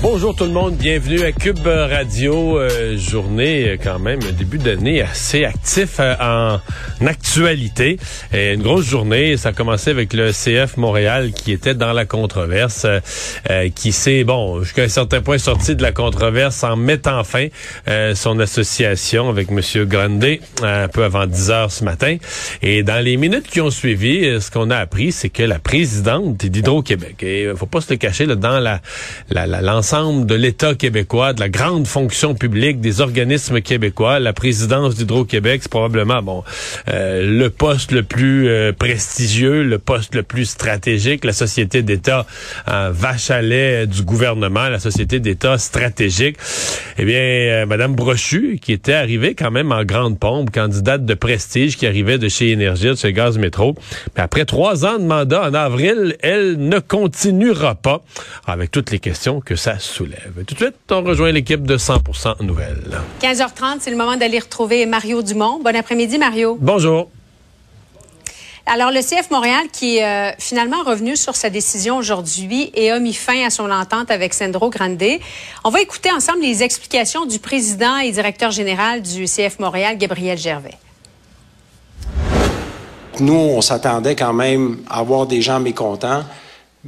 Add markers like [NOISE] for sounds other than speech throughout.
Bonjour tout le monde, bienvenue à Cube Radio. Euh, journée euh, quand même, début d'année assez actif euh, en actualité. Et une grosse journée, ça a commencé avec le CF Montréal qui était dans la controverse, qui s'est, bon, jusqu'à un certain point sorti de la controverse en mettant fin son association avec M. Grandet un peu avant 10 heures ce matin. Et dans les minutes qui ont suivi, ce qu'on a appris, c'est que la présidente d'Hydro-Québec, et faut pas se le cacher, là, dans la, la, la de l'État québécois, de la grande fonction publique, des organismes québécois. La présidence d'Hydro-Québec, c'est probablement bon euh, le poste le plus euh, prestigieux, le poste le plus stratégique. La société d'État euh, vache à lait du gouvernement, la société d'État stratégique. Eh bien, euh, Madame Brochu, qui était arrivée quand même en grande pompe, candidate de prestige, qui arrivait de chez Énergie, de chez Gaz Métro. Mais après trois ans de mandat en avril, elle ne continuera pas avec toutes les questions que ça soulève. Tout de suite, on rejoint l'équipe de 100% Nouvelles. 15h30, c'est le moment d'aller retrouver Mario Dumont. Bon après-midi, Mario. Bonjour. Alors, le CF Montréal qui est euh, finalement revenu sur sa décision aujourd'hui et a mis fin à son entente avec Sandro Grande. On va écouter ensemble les explications du président et directeur général du CF Montréal, Gabriel Gervais. Nous, on s'attendait quand même à avoir des gens mécontents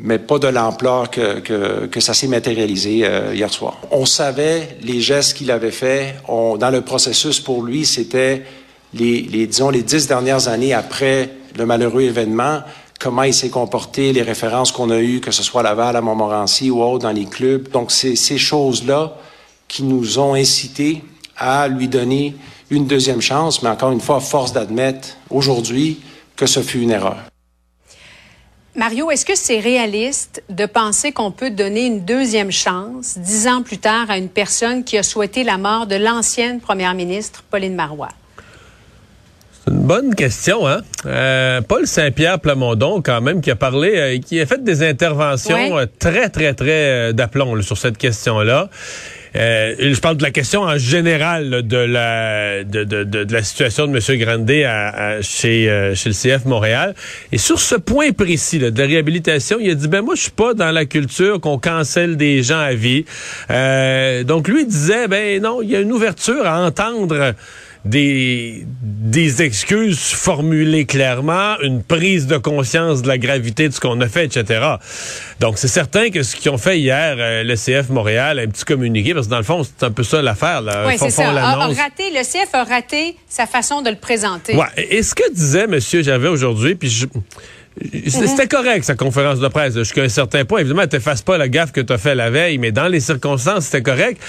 mais pas de l'ampleur que, que, que, ça s'est matérialisé euh, hier soir. On savait les gestes qu'il avait faits. dans le processus, pour lui, c'était les, les, disons, les dix dernières années après le malheureux événement, comment il s'est comporté, les références qu'on a eues, que ce soit à Laval, à Montmorency ou autre, dans les clubs. Donc, c'est ces choses-là qui nous ont incités à lui donner une deuxième chance, mais encore une fois, force d'admettre aujourd'hui que ce fut une erreur. Mario, est-ce que c'est réaliste de penser qu'on peut donner une deuxième chance, dix ans plus tard, à une personne qui a souhaité la mort de l'ancienne première ministre, Pauline Marois? C'est une bonne question, hein? Euh, Paul Saint-Pierre Plamondon, quand même, qui a parlé, euh, qui a fait des interventions euh, très, très, très d'aplomb sur cette question-là. Euh, je parle de la question en général de, la, de, de, de, la situation de M. Grandet à, chez, euh, chez le CF Montréal. Et sur ce point précis de la réhabilitation, il a dit, ben moi, je suis pas dans la culture qu'on cancelle des gens à vie. Euh, donc, lui, il disait, ben non, il y a une ouverture à entendre des, des excuses formulées clairement, une prise de conscience de la gravité de ce qu'on a fait, etc. Donc, c'est certain que ce qu'ils ont fait hier, euh, le CF Montréal, un petit communiqué, parce que dans le fond, c'est un peu ça l'affaire. Oui, c'est ça. A, raté, le CF a raté sa façon de le présenter. Ouais. Et ce que disait M. Gervais aujourd'hui, puis je... C'était correct, sa conférence de presse, jusqu'à un certain point. Évidemment, ne fasse pas la gaffe que tu as fait la veille, mais dans les circonstances, c'était correct.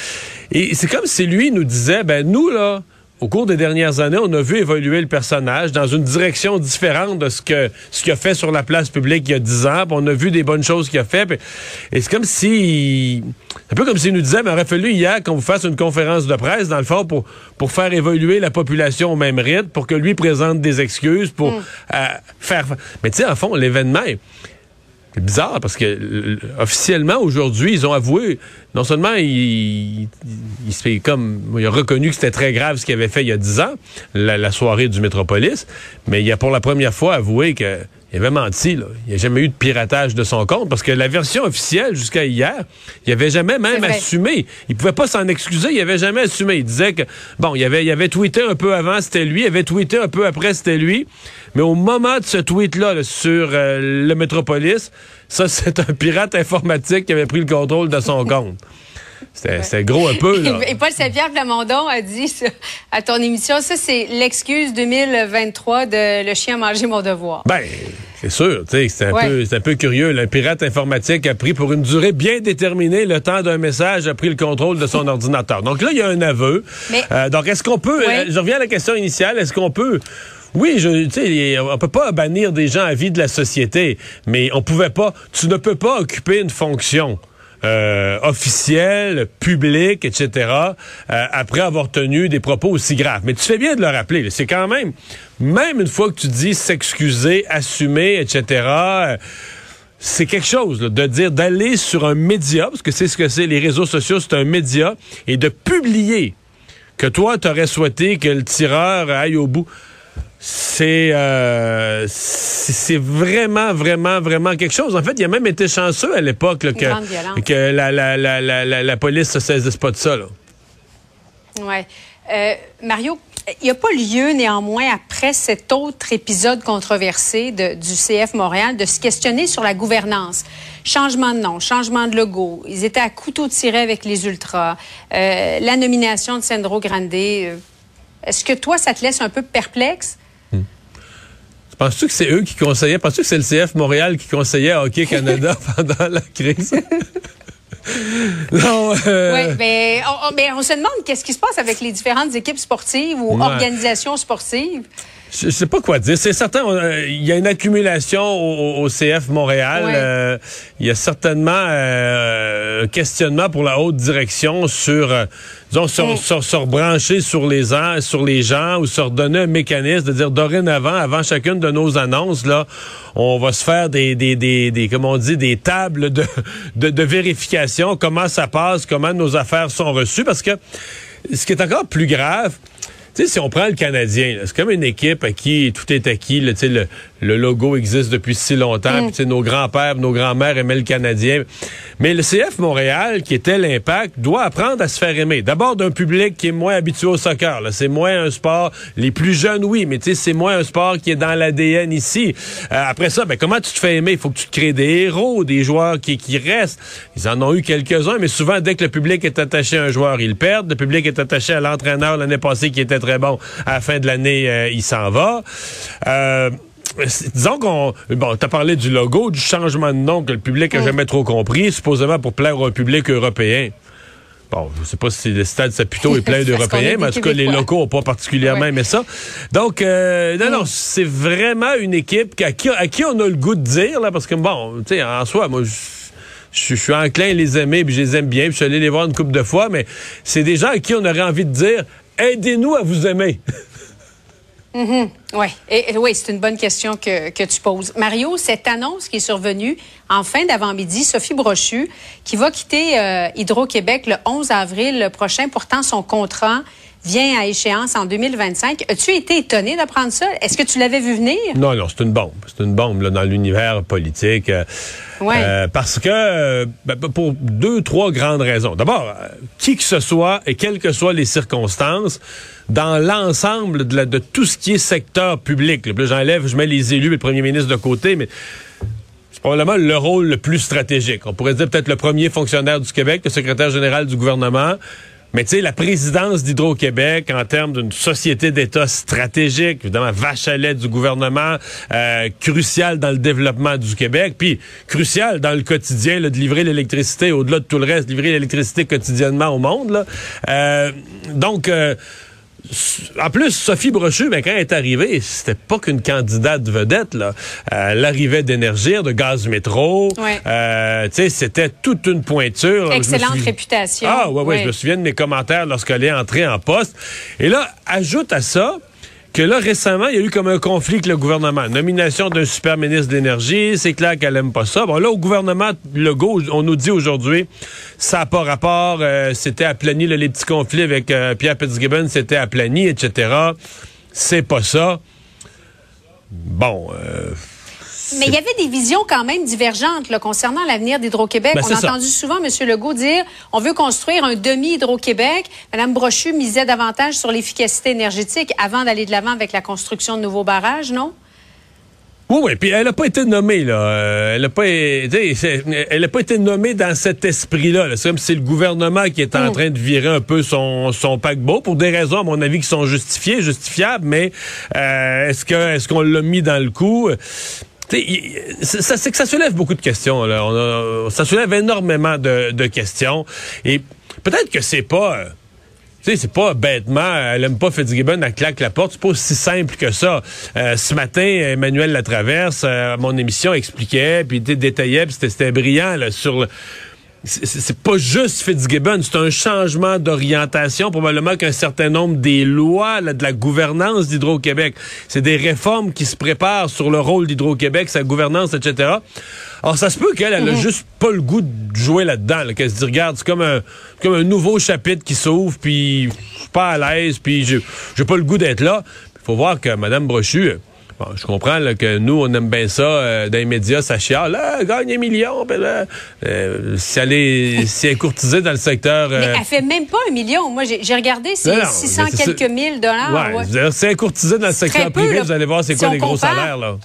Et c'est comme si lui nous disait, ben nous, là, au cours des dernières années, on a vu évoluer le personnage dans une direction différente de ce que ce qu'il a fait sur la place publique il y a dix ans. on a vu des bonnes choses qu'il a fait. et c'est comme si, un peu comme s'il nous disait, mais il aurait fallu hier qu'on vous fasse une conférence de presse, dans le fond, pour pour faire évoluer la population au même rythme, pour que lui présente des excuses, pour mm. euh, faire. Mais tu sais, en fond, l'événement. C'est bizarre parce que officiellement aujourd'hui, ils ont avoué non seulement il, il, se fait comme il a reconnu que c'était très grave ce qu'il avait fait il y a dix ans, la, soirée du Métropolis, mais il a pour la première fois avoué que il avait menti. Là. Il n'y a jamais eu de piratage de son compte parce que la version officielle jusqu'à hier, il avait jamais même assumé. Il pouvait pas s'en excuser. Il avait jamais assumé. Il disait que bon, il avait, il avait tweeté un peu avant, c'était lui. Il avait tweeté un peu après, c'était lui. Mais au moment de ce tweet-là sur euh, le Métropolis, ça, [LAUGHS] c'est un pirate informatique qui avait pris le contrôle de son compte. C'était gros un peu. Là. Et Paul Saint-Pierre Plamondon a dit à ton émission, ça, c'est l'excuse 2023 de Le chien a mangé mon devoir. Ben, c'est sûr. C'est un, peu, un peu curieux. Le pirate informatique a pris pour une durée bien déterminée le temps d'un message, a pris le contrôle de son [LAUGHS] ordinateur. Donc là, il y a un aveu. Euh, donc, est-ce qu'on peut. Euh, je reviens à la question initiale. Est-ce qu'on peut oui, je, sais, on peut pas bannir des gens à vie de la société, mais on pouvait pas. Tu ne peux pas occuper une fonction euh, officiel, public, etc., euh, après avoir tenu des propos aussi graves. Mais tu fais bien de le rappeler. C'est quand même, même une fois que tu dis s'excuser, assumer, etc., euh, c'est quelque chose de dire d'aller sur un média, parce que c'est ce que c'est, les réseaux sociaux, c'est un média, et de publier que toi, tu aurais souhaité que le tireur aille au bout c'est euh, c'est vraiment vraiment vraiment quelque chose. En fait, il a même été chanceux à l'époque que que la, la, la, la, police se saisisse pas de ça. Ouais. Euh, Mario, il n'y a pas lieu néanmoins après cet autre épisode controversé de, du CF Montréal de se questionner sur la gouvernance. Changement de nom, changement de logo. Ils étaient à couteau tiré avec les ultras. Euh, la nomination de Sandro Grande. Est-ce que toi, ça te laisse un peu perplexe? Penses-tu que c'est eux qui conseillaient? Penses-tu que c'est le CF Montréal qui conseillait à Hockey Canada [LAUGHS] pendant la crise? [LAUGHS] non. Euh... Oui, mais on, mais on, se demande qu'est-ce qui se passe avec les différentes équipes sportives ou organisations sportives. Je sais pas quoi dire. C'est certain, il y a une accumulation au, CF Montréal. Euh, il y a certainement euh, un questionnement pour la haute direction sur, euh, disons, sur, sur, sur, rebrancher sur les, sur les gens ou sur donner un mécanisme de dire dorénavant, avant chacune de nos annonces, là, on va se faire des, des, des, des comment on dit, des tables de, [LAUGHS] de, de vérification, comment ça passe, comment nos affaires sont reçues, parce que ce qui est encore plus grave, sais, si on prend le Canadien, c'est comme une équipe à qui tout est acquis. le, le logo existe depuis si longtemps. Mm. Puis, nos grands-pères, nos grands-mères aimaient le Canadien. Mais le CF Montréal, qui était l'impact, doit apprendre à se faire aimer. D'abord d'un public qui est moins habitué au soccer. C'est moins un sport. Les plus jeunes, oui, mais c'est moins un sport qui est dans l'ADN ici. Euh, après ça, ben, comment tu te fais aimer? Il faut que tu te crées des héros, des joueurs qui, qui restent. Ils en ont eu quelques-uns, mais souvent, dès que le public est attaché à un joueur, ils perdent. Le public est attaché à l'entraîneur l'année passée qui était très bon. À la fin de l'année, euh, il s'en va. Euh, disons qu'on. Bon, t'as parlé du logo, du changement de nom que le public a jamais trop compris, supposément pour plaire au public européen. Bon, je sais pas si le stade Saputo est [LAUGHS] plein d'Européens, mais en tout cas, les locaux n'ont pas particulièrement aimé ça. Donc, euh, non, non, c'est vraiment une équipe à qui, à qui on a le goût de dire, là, parce que, bon, tu sais, en soi, moi, je je, suis enclin à les aimer, puis je les aime bien, puis je suis allé les voir une couple de fois, mais c'est des gens à qui on aurait envie de dire aidez-nous à vous aimer. [LAUGHS] Mm-hmm. Oui, et, oui, c'est une bonne question que, que, tu poses. Mario, cette annonce qui est survenue en fin d'avant-midi, Sophie Brochu, qui va quitter euh, Hydro-Québec le 11 avril prochain, pourtant son contrat vient à échéance en 2025. As-tu été étonné d'apprendre ça? Est-ce que tu l'avais vu venir? Non, non, c'est une bombe. C'est une bombe là, dans l'univers politique. Euh, euh, parce que, euh, ben, pour deux, trois grandes raisons. D'abord, qui que ce soit et quelles que soient les circonstances, dans l'ensemble de, de tout ce qui est secteur public, là, j'enlève, je mets les élus et le premier ministre de côté, mais c'est probablement le rôle le plus stratégique. On pourrait dire peut-être le premier fonctionnaire du Québec, le secrétaire général du gouvernement, mais tu sais, la présidence d'Hydro-Québec, en termes d'une société d'État stratégique, évidemment, vache à lait du gouvernement, euh, crucial dans le développement du Québec, puis crucial dans le quotidien de livrer l'électricité, au-delà de tout le reste, livrer l'électricité quotidiennement au monde. Euh, donc... Euh, en plus, Sophie Brochu, ben, quand elle est arrivée, c'était pas qu'une candidate vedette. Là. Euh, l'arrivée d'énergie, de gaz métro. Euh, c'était toute une pointure. Excellente réputation. Ah, ouais, ouais, je me souviens de mes commentaires lorsqu'elle est entrée en poste. Et là, ajoute à ça que là, récemment, il y a eu comme un conflit avec le gouvernement. Nomination d'un super ministre d'énergie, c'est clair qu'elle aime pas ça. Bon, là, au gouvernement Legault, on nous dit aujourd'hui, ça n'a pas rapport, euh, c'était aplani, là, les petits conflits avec euh, Pierre Fitzgibbon, c'était aplani, etc. C'est pas ça. Bon, euh, mais il y avait des visions quand même divergentes là, concernant l'avenir d'Hydro-Québec. Ben, on a entendu souvent M. Legault dire on veut construire un demi-Hydro-Québec. Mme Brochu misait davantage sur l'efficacité énergétique avant d'aller de l'avant avec la construction de nouveaux barrages, non? Oui, oui, puis elle n'a pas été nommée, là. Euh, elle n'a pas, elle a pas été nommée dans cet esprit-là. C'est comme si c'est le gouvernement qui est en mm. train de virer un peu son, son paquebot pour des raisons, à mon avis, qui sont justifiées, justifiables, mais euh, est-ce que est-ce qu'on l'a mis dans le coup? C'est que ça soulève beaucoup de questions. Là. ça soulève énormément de, questions. Et peut-être que c'est pas... Euh, tu sais, c'est pas bêtement, elle aime pas Fitzgibbon, elle claque la porte. C'est pas aussi simple que ça. Euh, ce matin, Emmanuel Latraverse, euh, mon émission, expliquait, puis détaillait, puis c'était brillant là, sur c'est pas juste Fitzgibbon, c'est un changement d'orientation, probablement qu'un certain nombre des lois de la gouvernance d'Hydro-Québec, c'est des réformes qui se préparent sur le rôle d'Hydro-Québec, sa gouvernance, etc. Alors, ça se peut qu'elle, elle a mhm. juste pas le goût de jouer là-dedans, qu'elle se dit, regarde, c'est comme un, comme un nouveau chapitre qui s'ouvre, puis je suis pas à l'aise, puis j'ai pas le goût d'être là. Il faut voir que Mme Brochu, je comprends que nous, on aime bien ça euh, dans les médias, ça chiale. Là, gagne un million. Ben là, euh, si, elle est, [LAUGHS] si elle est courtisée dans le secteur. Mais euh, elle fait même pas un million. Moi, j'ai regardé, c'est 600 quelques mille dollars. Ouais, Si elle est courtisée dans le secteur privé, vous allez voir c'est quoi les gros salaires. là.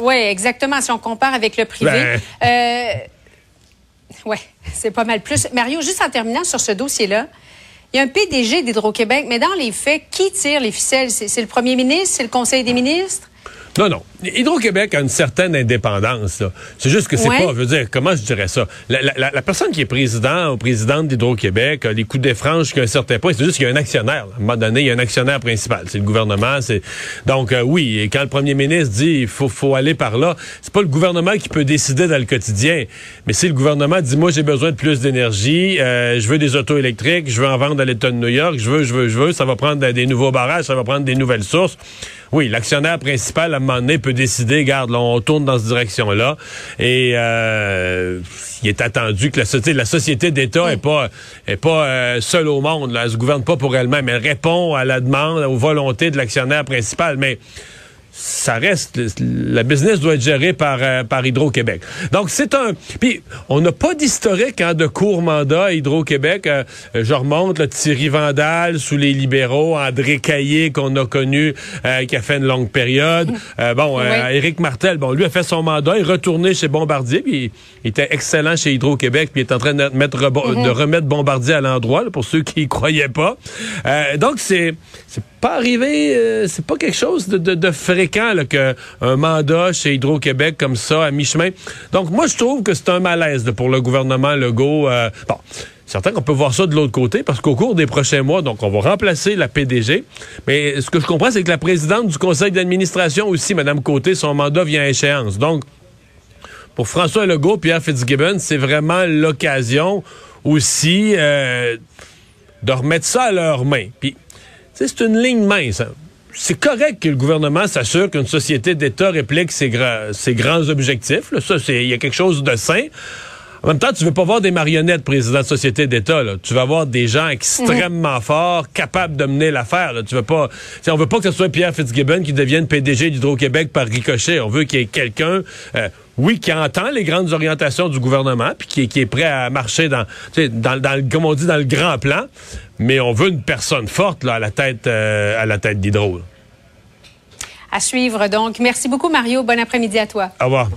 Oui, exactement. Si on compare avec le privé. Ben... oui, c'est pas mal plus. Mario, juste en terminant sur ce dossier-là, il y a un PDG d'Hydro-Québec, mais dans les faits, qui tire les ficelles? C'est le premier ministre? C'est le Conseil des ministres? Non, non. Hydro-Québec a une certaine indépendance. C'est juste que c'est pas, je veux dire, comment je dirais ça? La, personne qui est président ou présidente d'Hydro-Québec a les coups des franges qu'à un certain point. C'est juste qu'il y a un actionnaire. À un moment donné, il y a un actionnaire principal. C'est le gouvernement. C'est Donc, euh, oui, et quand le premier ministre dit il faut, faut aller par là, c'est pas le gouvernement qui peut décider dans le quotidien. Mais si le gouvernement dit, moi, j'ai besoin de plus d'énergie, euh, je veux des autos électriques, je veux en vendre à l'État de New York, je veux, je veux, je veux, ça va prendre des nouveaux barrages, ça va prendre des nouvelles sources. Oui, l'actionnaire principal, à un moment donné, peut décider, garde, on tourne dans cette direction-là. Et euh, il est attendu que la, société, la société d'État n'est pas, est pas euh, seule au monde. Là. Elle se gouverne pas pour elle-même. Elle répond à la demande, aux volontés de l'actionnaire principal. Mais ça reste la business doit être gérée par euh, par Hydro-Québec. Donc c'est un puis on n'a pas d'historique hein, de court mandat à Hydro-Québec. Euh, je remonte le Thierry Vandal sous les libéraux, André Caillé qu'on a connu euh, qui a fait une longue période. bon, Éric Martel, bon lui a fait son mandat, il est retourné chez Bombardier puis il était excellent chez Hydro-Québec puis il est en train de mettre mm-hmm. de remettre Bombardier à l'endroit pour ceux qui y croyaient pas. donc c'est pas arrivé, c'est pas quelque chose de, de, de fréquent qu'un mandat chez Hydro-Québec comme ça, à mi-chemin. Donc, moi, je trouve que c'est un malaise pour le gouvernement Legault. Euh, bon. Certain qu'on peut voir ça de l'autre côté parce qu'au cours des prochains mois, donc on va remplacer la PDG. Mais ce que je comprends, c'est que la présidente du conseil d'administration aussi, Mme Côté, son mandat vient à échéance. Donc, pour François Legault, Pierre Fitzgibbon, c'est vraiment l'occasion aussi euh, de remettre ça à leurs mains. Puis, c'est une ligne mince. Hein c'est correct que le gouvernement s'assure qu'une société d'État réplique ses, ses grands objectifs. Là. Ça, il y a quelque chose de sain. En même temps, tu veux pas voir des marionnettes président de société d'État. Tu vas avoir des gens extrêmement forts, capables de mener l'affaire. Tu veux pas. On veut pas que ce soit Pierre Fitzgibbon qui devienne PDG d'Hydro-Québec par ricochet. On veut qu'il y ait quelqu'un. Euh, oui, qui entend les grandes orientations du gouvernement, puis qui, qui est prêt à marcher dans, dans, dans, comme on dit, dans le grand plan, mais on veut une personne forte là, à la tête, euh, à la tête d'Hydro. À suivre donc. Merci beaucoup, Mario. Bon après-midi à toi. Au revoir.